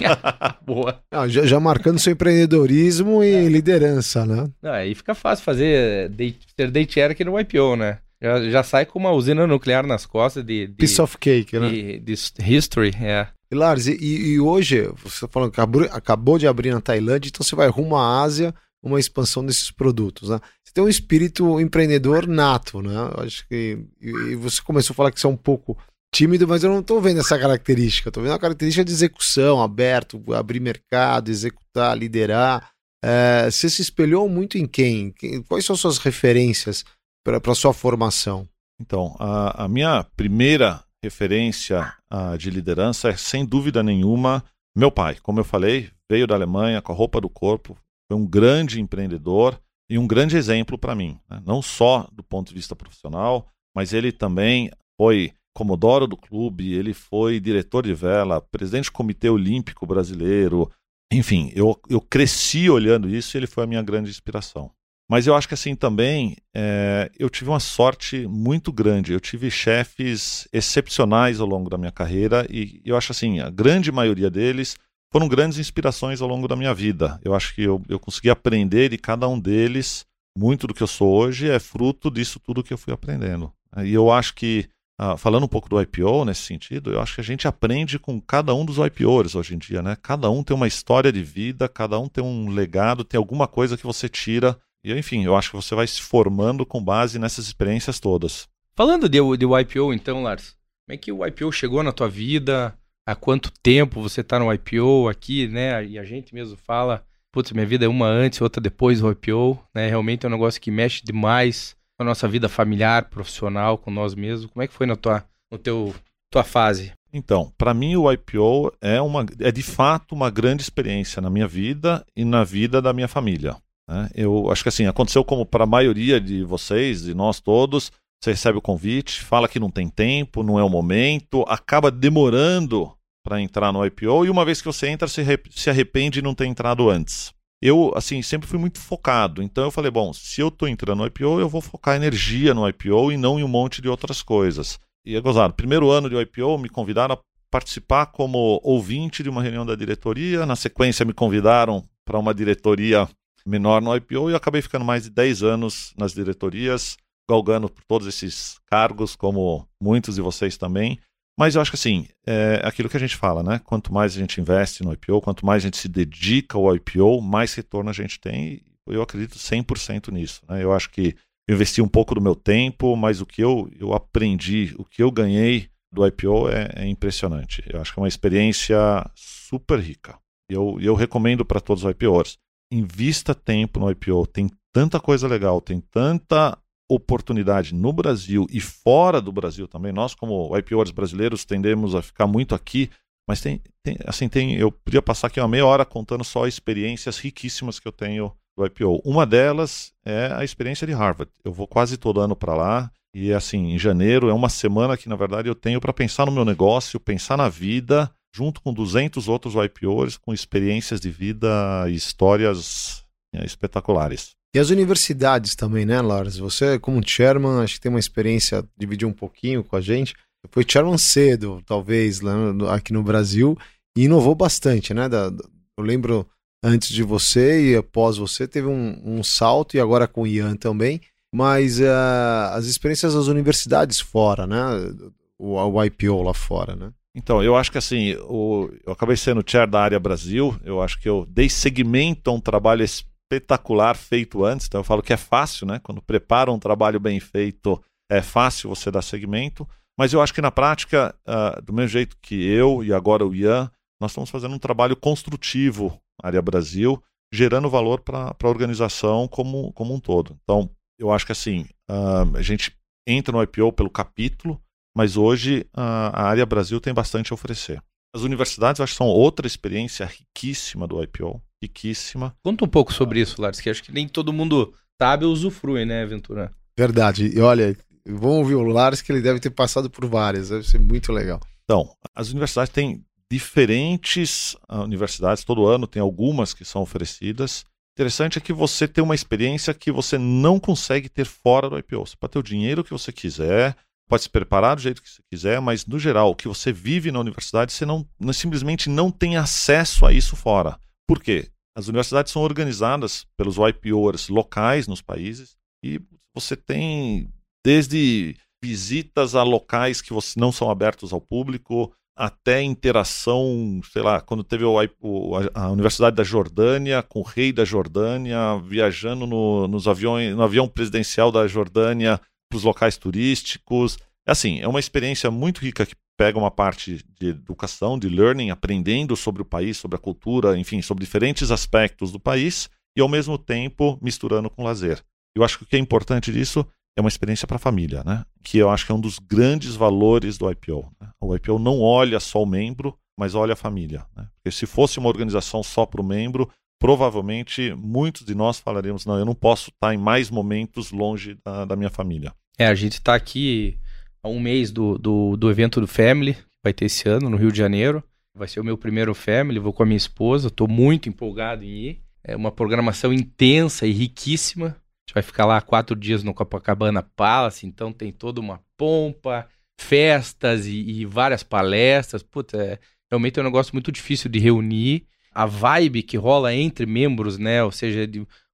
Boa. Ah, já, já, marcando seu empreendedorismo e é. liderança, né? aí fica fácil fazer day, ser daycare aqui no IPO, né? Já, já sai com uma usina nuclear nas costas de. de Piece of cake, né? De, de history, é. E Lars, e, e hoje, você tá falando que acabou, acabou de abrir na Tailândia, então você vai rumo à Ásia, uma expansão desses produtos, né? tem um espírito empreendedor nato, né? Eu acho que. E você começou a falar que você é um pouco tímido, mas eu não estou vendo essa característica. Estou vendo a característica de execução, aberto, abrir mercado, executar, liderar. É, você se espelhou muito em quem? Quais são suas referências para a sua formação? Então, a, a minha primeira referência a, de liderança é, sem dúvida nenhuma, meu pai. Como eu falei, veio da Alemanha com a roupa do corpo, foi um grande empreendedor e um grande exemplo para mim, né? não só do ponto de vista profissional, mas ele também foi comodoro do clube, ele foi diretor de vela, presidente do Comitê Olímpico Brasileiro, enfim, eu, eu cresci olhando isso e ele foi a minha grande inspiração. Mas eu acho que assim também é, eu tive uma sorte muito grande. Eu tive chefes excepcionais ao longo da minha carreira e eu acho assim a grande maioria deles foram grandes inspirações ao longo da minha vida. Eu acho que eu, eu consegui aprender de cada um deles. Muito do que eu sou hoje é fruto disso tudo que eu fui aprendendo. E eu acho que, ah, falando um pouco do IPO nesse sentido, eu acho que a gente aprende com cada um dos IPOs hoje em dia, né? Cada um tem uma história de vida, cada um tem um legado, tem alguma coisa que você tira. E, enfim, eu acho que você vai se formando com base nessas experiências todas. Falando de, de IPO, então, Lars, como é que o IPO chegou na tua vida? Há quanto tempo você está no IPO aqui, né? E a gente mesmo fala, putz, minha vida é uma antes, outra depois do IPO, né? Realmente é um negócio que mexe demais com a nossa vida familiar, profissional, com nós mesmos. Como é que foi na tua, no teu, tua fase? Então, para mim o IPO é, uma, é de fato uma grande experiência na minha vida e na vida da minha família. Né? Eu acho que assim, aconteceu como para a maioria de vocês, de nós todos, você recebe o convite, fala que não tem tempo, não é o momento, acaba demorando para entrar no IPO e uma vez que você entra, se, arrepende de não ter entrado antes. Eu, assim, sempre fui muito focado. Então eu falei, bom, se eu estou entrando no IPO, eu vou focar energia no IPO e não em um monte de outras coisas. E é gozado. Primeiro ano de IPO, me convidaram a participar como ouvinte de uma reunião da diretoria. Na sequência, me convidaram para uma diretoria menor no IPO e eu acabei ficando mais de 10 anos nas diretorias, galgando por todos esses cargos, como muitos de vocês também. Mas eu acho que assim, é aquilo que a gente fala, né? Quanto mais a gente investe no IPO, quanto mais a gente se dedica ao IPO, mais retorno a gente tem. Eu acredito 100% nisso. Né? Eu acho que eu investi um pouco do meu tempo, mas o que eu, eu aprendi, o que eu ganhei do IPO é, é impressionante. Eu acho que é uma experiência super rica. E eu, eu recomendo para todos os IPOs. Invista tempo no IPO. Tem tanta coisa legal, tem tanta oportunidade no Brasil e fora do Brasil também. Nós, como IPOs brasileiros, tendemos a ficar muito aqui, mas tem, tem, assim, tem, eu podia passar aqui uma meia hora contando só experiências riquíssimas que eu tenho do IPO. Uma delas é a experiência de Harvard. Eu vou quase todo ano para lá e assim, em janeiro é uma semana que na verdade eu tenho para pensar no meu negócio, pensar na vida, junto com 200 outros IPOs com experiências de vida e histórias é, espetaculares. E as universidades também, né, Lars? Você, como chairman, acho que tem uma experiência, dividir um pouquinho com a gente. Foi chairman cedo, talvez, lá aqui no Brasil, e inovou bastante, né? Da, eu lembro antes de você e após você, teve um, um salto, e agora com o Ian também. Mas uh, as experiências das universidades fora, né? O, o IPO lá fora, né? Então, eu acho que assim, o, eu acabei sendo chair da área Brasil, eu acho que eu dei seguimento a um trabalho espetacular feito antes, então eu falo que é fácil, né? Quando prepara um trabalho bem feito, é fácil você dar seguimento, mas eu acho que na prática, uh, do mesmo jeito que eu e agora o Ian, nós estamos fazendo um trabalho construtivo área Brasil, gerando valor para a organização como, como um todo. Então, eu acho que assim, uh, a gente entra no IPO pelo capítulo, mas hoje uh, a área Brasil tem bastante a oferecer. As universidades, eu acho que são outra experiência riquíssima do IPO, riquíssima. Conta um pouco sobre isso, Lars, que acho que nem todo mundo sabe ou usufrui, né, Ventura? Verdade. E olha, vamos ouvir o Lars, que ele deve ter passado por várias, deve ser muito legal. Então, as universidades têm diferentes uh, universidades, todo ano tem algumas que são oferecidas, interessante é que você tem uma experiência que você não consegue ter fora do IPO. Você pode ter o dinheiro que você quiser, pode se preparar do jeito que você quiser, mas no geral, o que você vive na universidade, você não, não simplesmente não tem acesso a isso fora. Por quê? As universidades são organizadas pelos IPOers locais nos países e você tem desde visitas a locais que você, não são abertos ao público, até interação, sei lá, quando teve o, a Universidade da Jordânia com o rei da Jordânia viajando no, nos aviões, no avião presidencial da Jordânia para os locais turísticos. É assim, é uma experiência muito rica que pega uma parte de educação, de learning, aprendendo sobre o país, sobre a cultura, enfim, sobre diferentes aspectos do país e ao mesmo tempo misturando com lazer. Eu acho que o que é importante disso é uma experiência para a família, né? Que eu acho que é um dos grandes valores do IPO. Né? O IPO não olha só o membro, mas olha a família. Né? Porque se fosse uma organização só para o membro, provavelmente muitos de nós falaríamos: não, eu não posso estar em mais momentos longe da, da minha família. É, a gente está aqui há um mês do, do, do evento do Family, que vai ter esse ano no Rio de Janeiro. Vai ser o meu primeiro Family, vou com a minha esposa, estou muito empolgado em ir. É uma programação intensa e riquíssima gente vai ficar lá quatro dias no Copacabana Palace, então tem toda uma pompa, festas e, e várias palestras. Puta, é, realmente é um negócio muito difícil de reunir. A vibe que rola entre membros, né? Ou seja,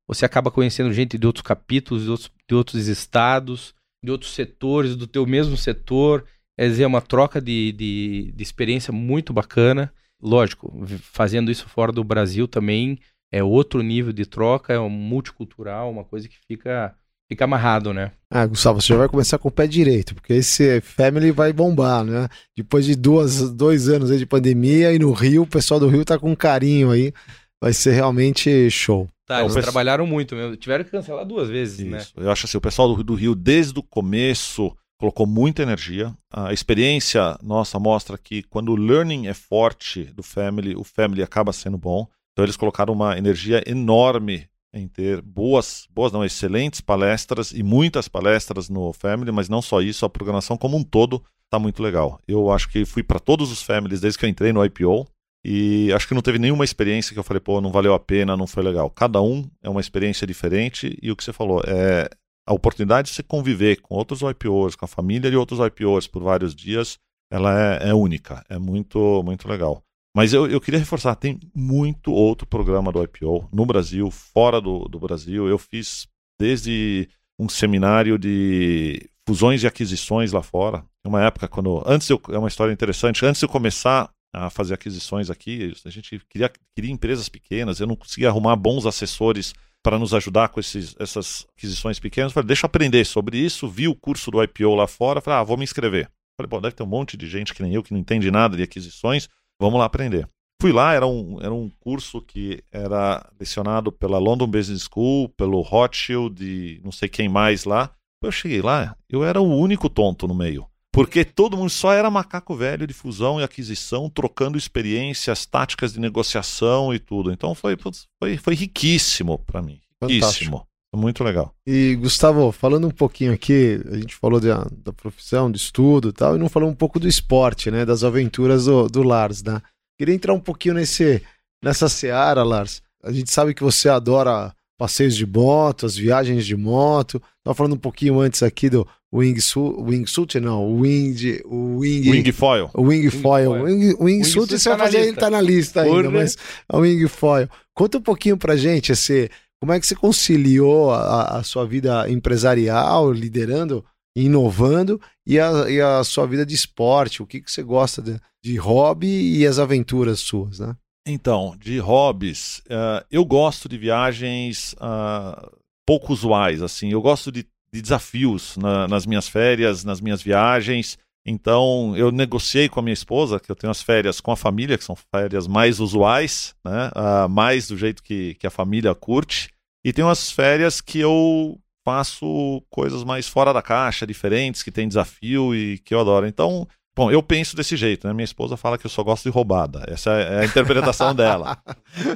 você acaba conhecendo gente de outros capítulos, de outros, de outros estados, de outros setores, do teu mesmo setor. É dizer, é uma troca de, de, de experiência muito bacana. Lógico, fazendo isso fora do Brasil também é outro nível de troca, é um multicultural, uma coisa que fica fica amarrado, né? Ah, Gustavo, você já vai começar com o pé direito, porque esse Family vai bombar, né? Depois de duas, dois anos aí de pandemia e no Rio, o pessoal do Rio tá com carinho aí, vai ser realmente show. Tá, eles pessoal... trabalharam muito mesmo, tiveram que cancelar duas vezes, né? Isso. né? Eu acho assim, o pessoal do, do Rio, desde o começo, colocou muita energia. A experiência nossa mostra que quando o learning é forte do Family, o Family acaba sendo bom. Então eles colocaram uma energia enorme em ter boas, boas não, excelentes palestras e muitas palestras no Family, mas não só isso, a programação como um todo está muito legal. Eu acho que fui para todos os Families desde que eu entrei no IPO e acho que não teve nenhuma experiência que eu falei, pô, não valeu a pena, não foi legal. Cada um é uma experiência diferente e o que você falou é a oportunidade de você conviver com outros IPOs, com a família de outros IPOs por vários dias, ela é, é única, é muito, muito legal. Mas eu, eu queria reforçar, tem muito outro programa do IPO no Brasil, fora do, do Brasil. Eu fiz desde um seminário de fusões e aquisições lá fora. Uma época quando. Antes eu, é uma história interessante. Antes de eu começar a fazer aquisições aqui, a gente queria, queria empresas pequenas, eu não conseguia arrumar bons assessores para nos ajudar com esses, essas aquisições pequenas. Falei, deixa eu aprender sobre isso. Vi o curso do IPO lá fora. Falei, ah, vou me inscrever. Falei, bom, deve ter um monte de gente que nem eu que não entende nada de aquisições. Vamos lá aprender. Fui lá, era um, era um curso que era lecionado pela London Business School, pelo Rothschild e não sei quem mais lá. Eu cheguei lá, eu era o único tonto no meio. Porque todo mundo só era macaco velho de fusão e aquisição, trocando experiências, táticas de negociação e tudo. Então foi, foi, foi riquíssimo para mim. Riquíssimo. Muito legal. E, Gustavo, falando um pouquinho aqui, a gente falou da, da profissão, do estudo e tal, e não falou um pouco do esporte, né? Das aventuras do, do Lars, né? Queria entrar um pouquinho nesse, nessa seara, Lars. A gente sabe que você adora passeios de moto, as viagens de moto. Tava falando um pouquinho antes aqui do wingsuit, wingsuit não, o wing, o wing, wing foil. O wing, foil. O wing, wingsuit wing você vai tá fazer, ele tá na lista ainda, mas é o wing foil. Conta um pouquinho pra gente esse, como é que você conciliou a, a sua vida empresarial, liderando, inovando e a, e a sua vida de esporte? O que, que você gosta de, de hobby e as aventuras suas, né? Então, de hobbies, uh, eu gosto de viagens uh, pouco usuais, assim. Eu gosto de, de desafios na, nas minhas férias, nas minhas viagens. Então, eu negociei com a minha esposa, que eu tenho as férias com a família, que são férias mais usuais, né? Uh, mais do jeito que, que a família curte. E tem umas férias que eu faço coisas mais fora da caixa, diferentes, que tem desafio e que eu adoro. Então, Bom, eu penso desse jeito, né? Minha esposa fala que eu só gosto de roubada. Essa é a interpretação dela.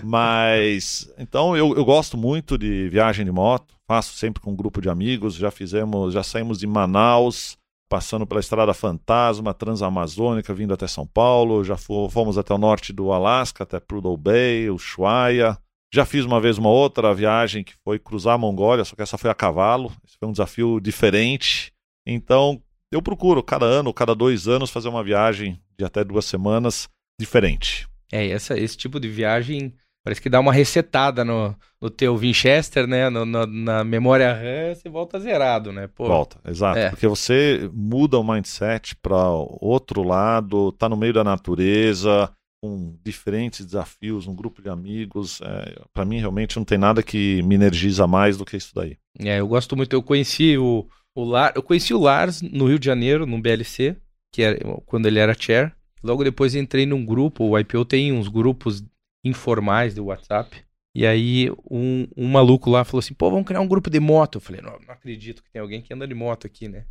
Mas, então, eu, eu gosto muito de viagem de moto. Faço sempre com um grupo de amigos. Já fizemos, já saímos de Manaus, passando pela Estrada Fantasma, Transamazônica, vindo até São Paulo. Já fomos até o norte do Alasca, até Prudhoe Bay, Ushuaia. Já fiz uma vez uma outra viagem que foi cruzar a Mongólia, só que essa foi a cavalo. Esse foi um desafio diferente. Então, eu procuro cada ano, cada dois anos, fazer uma viagem de até duas semanas diferente. É, essa, esse tipo de viagem parece que dá uma resetada no, no teu Winchester, né? No, no, na memória RAM, você volta zerado, né? Pô, volta, exato. É. Porque você muda o mindset para outro lado, tá no meio da natureza, com diferentes desafios, um grupo de amigos. É, para mim, realmente, não tem nada que me energiza mais do que isso daí. É, eu gosto muito. Eu conheci o, o Lar, eu conheci o Lars no Rio de Janeiro, no BLC, que era quando ele era chair. Logo depois entrei num grupo, o IPO tem uns grupos informais do WhatsApp. E aí um, um maluco lá falou assim: pô, vamos criar um grupo de moto. Eu falei: não, não acredito que tem alguém que anda de moto aqui, né?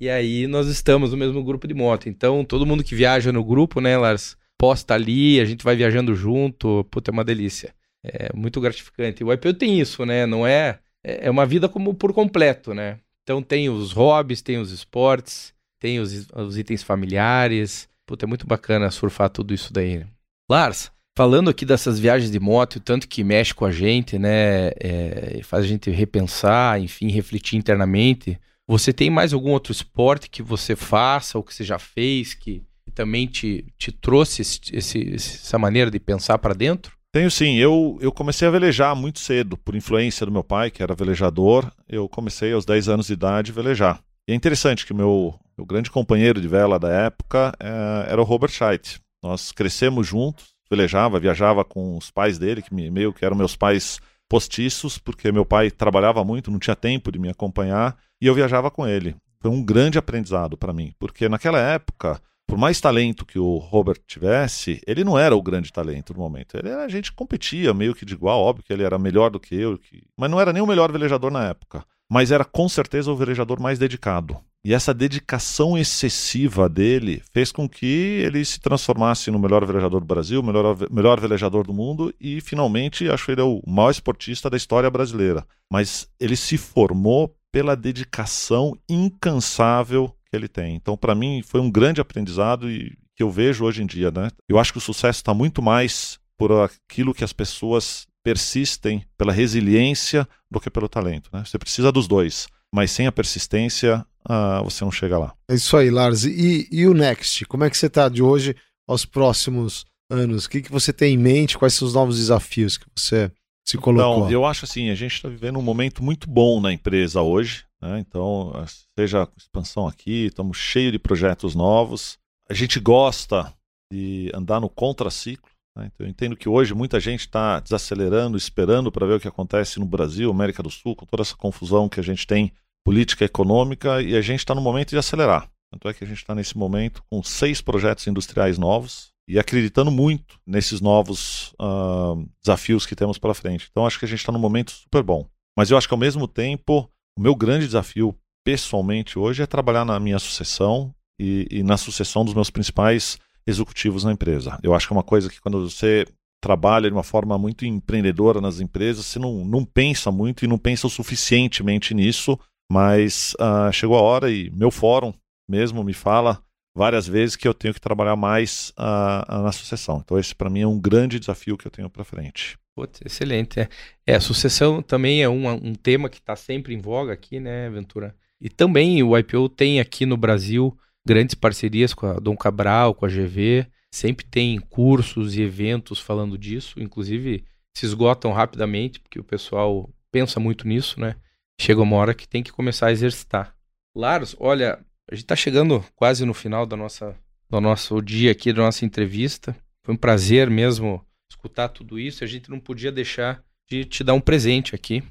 E aí nós estamos no mesmo grupo de moto. Então todo mundo que viaja no grupo, né, Lars, posta ali, a gente vai viajando junto. Puta, é uma delícia. É muito gratificante. O IPO tem isso, né? Não é. É uma vida como por completo, né? Então tem os hobbies, tem os esportes, tem os, os itens familiares. Puta, é muito bacana surfar tudo isso daí. Né? Lars, falando aqui dessas viagens de moto, o tanto que mexe com a gente, né? É, faz a gente repensar, enfim, refletir internamente. Você tem mais algum outro esporte que você faça ou que você já fez que, também te, te trouxe esse, essa maneira de pensar para dentro? Tenho sim. Eu, eu comecei a velejar muito cedo, por influência do meu pai, que era velejador. Eu comecei aos 10 anos de idade a velejar. E é interessante que meu, meu grande companheiro de vela da época é, era o Robert Scheidt. Nós crescemos juntos, velejava, viajava com os pais dele, que meio que eram meus pais postiços, porque meu pai trabalhava muito, não tinha tempo de me acompanhar, e eu viajava com ele. Foi um grande aprendizado para mim, porque naquela época por mais talento que o Robert tivesse, ele não era o grande talento no momento. Ele era, a gente competia meio que de igual, óbvio que ele era melhor do que eu, que... mas não era nem o melhor velejador na época. Mas era com certeza o velejador mais dedicado. E essa dedicação excessiva dele fez com que ele se transformasse no melhor velejador do Brasil, melhor, melhor velejador do mundo e finalmente acho ele é o maior esportista da história brasileira. Mas ele se formou pela dedicação incansável que ele tem. Então, para mim, foi um grande aprendizado e que eu vejo hoje em dia, né? Eu acho que o sucesso está muito mais por aquilo que as pessoas persistem, pela resiliência, do que pelo talento, né? Você precisa dos dois, mas sem a persistência, uh, você não chega lá. É isso aí, Lars. E, e o Next? Como é que você está de hoje aos próximos anos? O que, que você tem em mente? Quais são os novos desafios que você se colocou? Então, eu acho assim, a gente está vivendo um momento muito bom na empresa hoje. Né? Então, seja expansão aqui, estamos cheios de projetos novos. A gente gosta de andar no contraciclo. Né? Então, eu entendo que hoje muita gente está desacelerando, esperando para ver o que acontece no Brasil, América do Sul, com toda essa confusão que a gente tem política econômica, e a gente está no momento de acelerar. Tanto é que a gente está nesse momento com seis projetos industriais novos e acreditando muito nesses novos uh, desafios que temos pela frente. Então, acho que a gente está num momento super bom. Mas eu acho que, ao mesmo tempo, o meu grande desafio pessoalmente hoje é trabalhar na minha sucessão e, e na sucessão dos meus principais executivos na empresa. Eu acho que é uma coisa que quando você trabalha de uma forma muito empreendedora nas empresas, você não, não pensa muito e não pensa o suficientemente nisso, mas uh, chegou a hora e meu fórum mesmo me fala várias vezes que eu tenho que trabalhar mais uh, na sucessão. Então esse para mim é um grande desafio que eu tenho para frente. Putz, excelente. É. é, a sucessão também é um, um tema que está sempre em voga aqui, né, Ventura? E também o IPO tem aqui no Brasil grandes parcerias com a Dom Cabral, com a GV. Sempre tem cursos e eventos falando disso. Inclusive, se esgotam rapidamente, porque o pessoal pensa muito nisso, né? Chega uma hora que tem que começar a exercitar. Laros, olha, a gente está chegando quase no final da nossa, do nosso dia aqui, da nossa entrevista. Foi um prazer mesmo escutar tudo isso. A gente não podia deixar de te dar um presente aqui.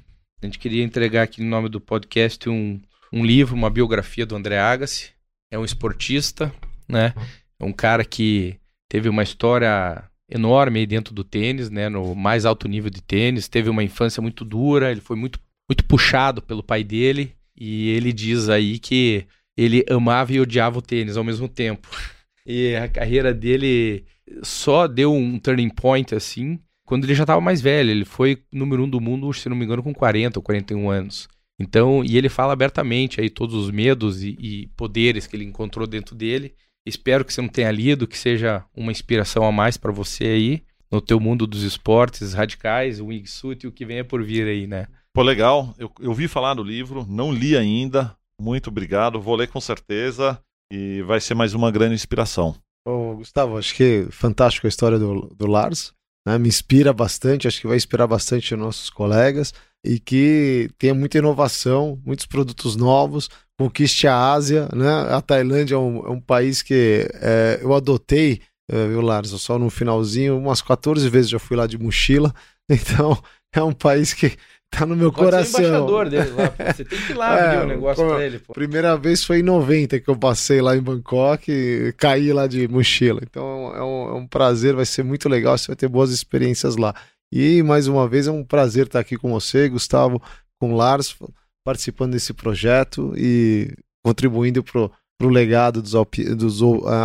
A gente queria entregar aqui no nome do podcast um, um livro, uma biografia do André Agassi. É um esportista, né? É um cara que teve uma história enorme aí dentro do tênis, né? No mais alto nível de tênis. Teve uma infância muito dura, ele foi muito, muito puxado pelo pai dele. E ele diz aí que ele amava e odiava o tênis ao mesmo tempo. E a carreira dele só deu um turning point assim quando ele já estava mais velho. Ele foi número um do mundo, se não me engano, com 40 ou 41 anos. Então, e ele fala abertamente aí todos os medos e, e poderes que ele encontrou dentro dele. Espero que você não tenha lido, que seja uma inspiração a mais para você aí no teu mundo dos esportes radicais, o wingsuit e o que venha por vir aí, né? Pô, legal. Eu, eu vi falar do livro, não li ainda, muito obrigado, vou ler com certeza e vai ser mais uma grande inspiração. Ô, Gustavo, acho que fantástico a história do, do Lars, né? me inspira bastante, acho que vai inspirar bastante os nossos colegas e que tenha muita inovação, muitos produtos novos, conquiste a Ásia, né? A Tailândia é um, é um país que é, eu adotei, é, viu, Lars? Só no finalzinho, umas 14 vezes já fui lá de mochila, então é um país que Tá no meu Pode coração. Ser embaixador dele lá. Você tem que ir lá é, o negócio pra ele. Pô. Primeira vez foi em 90 que eu passei lá em Bangkok e caí lá de mochila. Então é um, é um prazer, vai ser muito legal. Você vai ter boas experiências lá. E mais uma vez é um prazer estar aqui com você, Gustavo, com o Lars, participando desse projeto e contribuindo para o legado dos, dos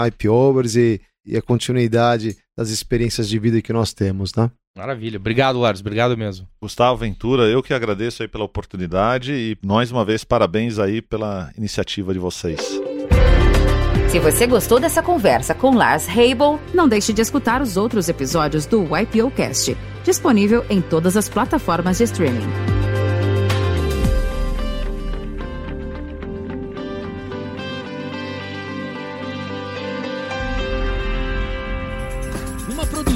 IPOvers e, e a continuidade das experiências de vida que nós temos, né? Maravilha. Obrigado, Lars. Obrigado mesmo. Gustavo Ventura, eu que agradeço aí pela oportunidade e mais uma vez parabéns aí pela iniciativa de vocês. Se você gostou dessa conversa com Lars Heibel, não deixe de escutar os outros episódios do YPOcast, disponível em todas as plataformas de streaming.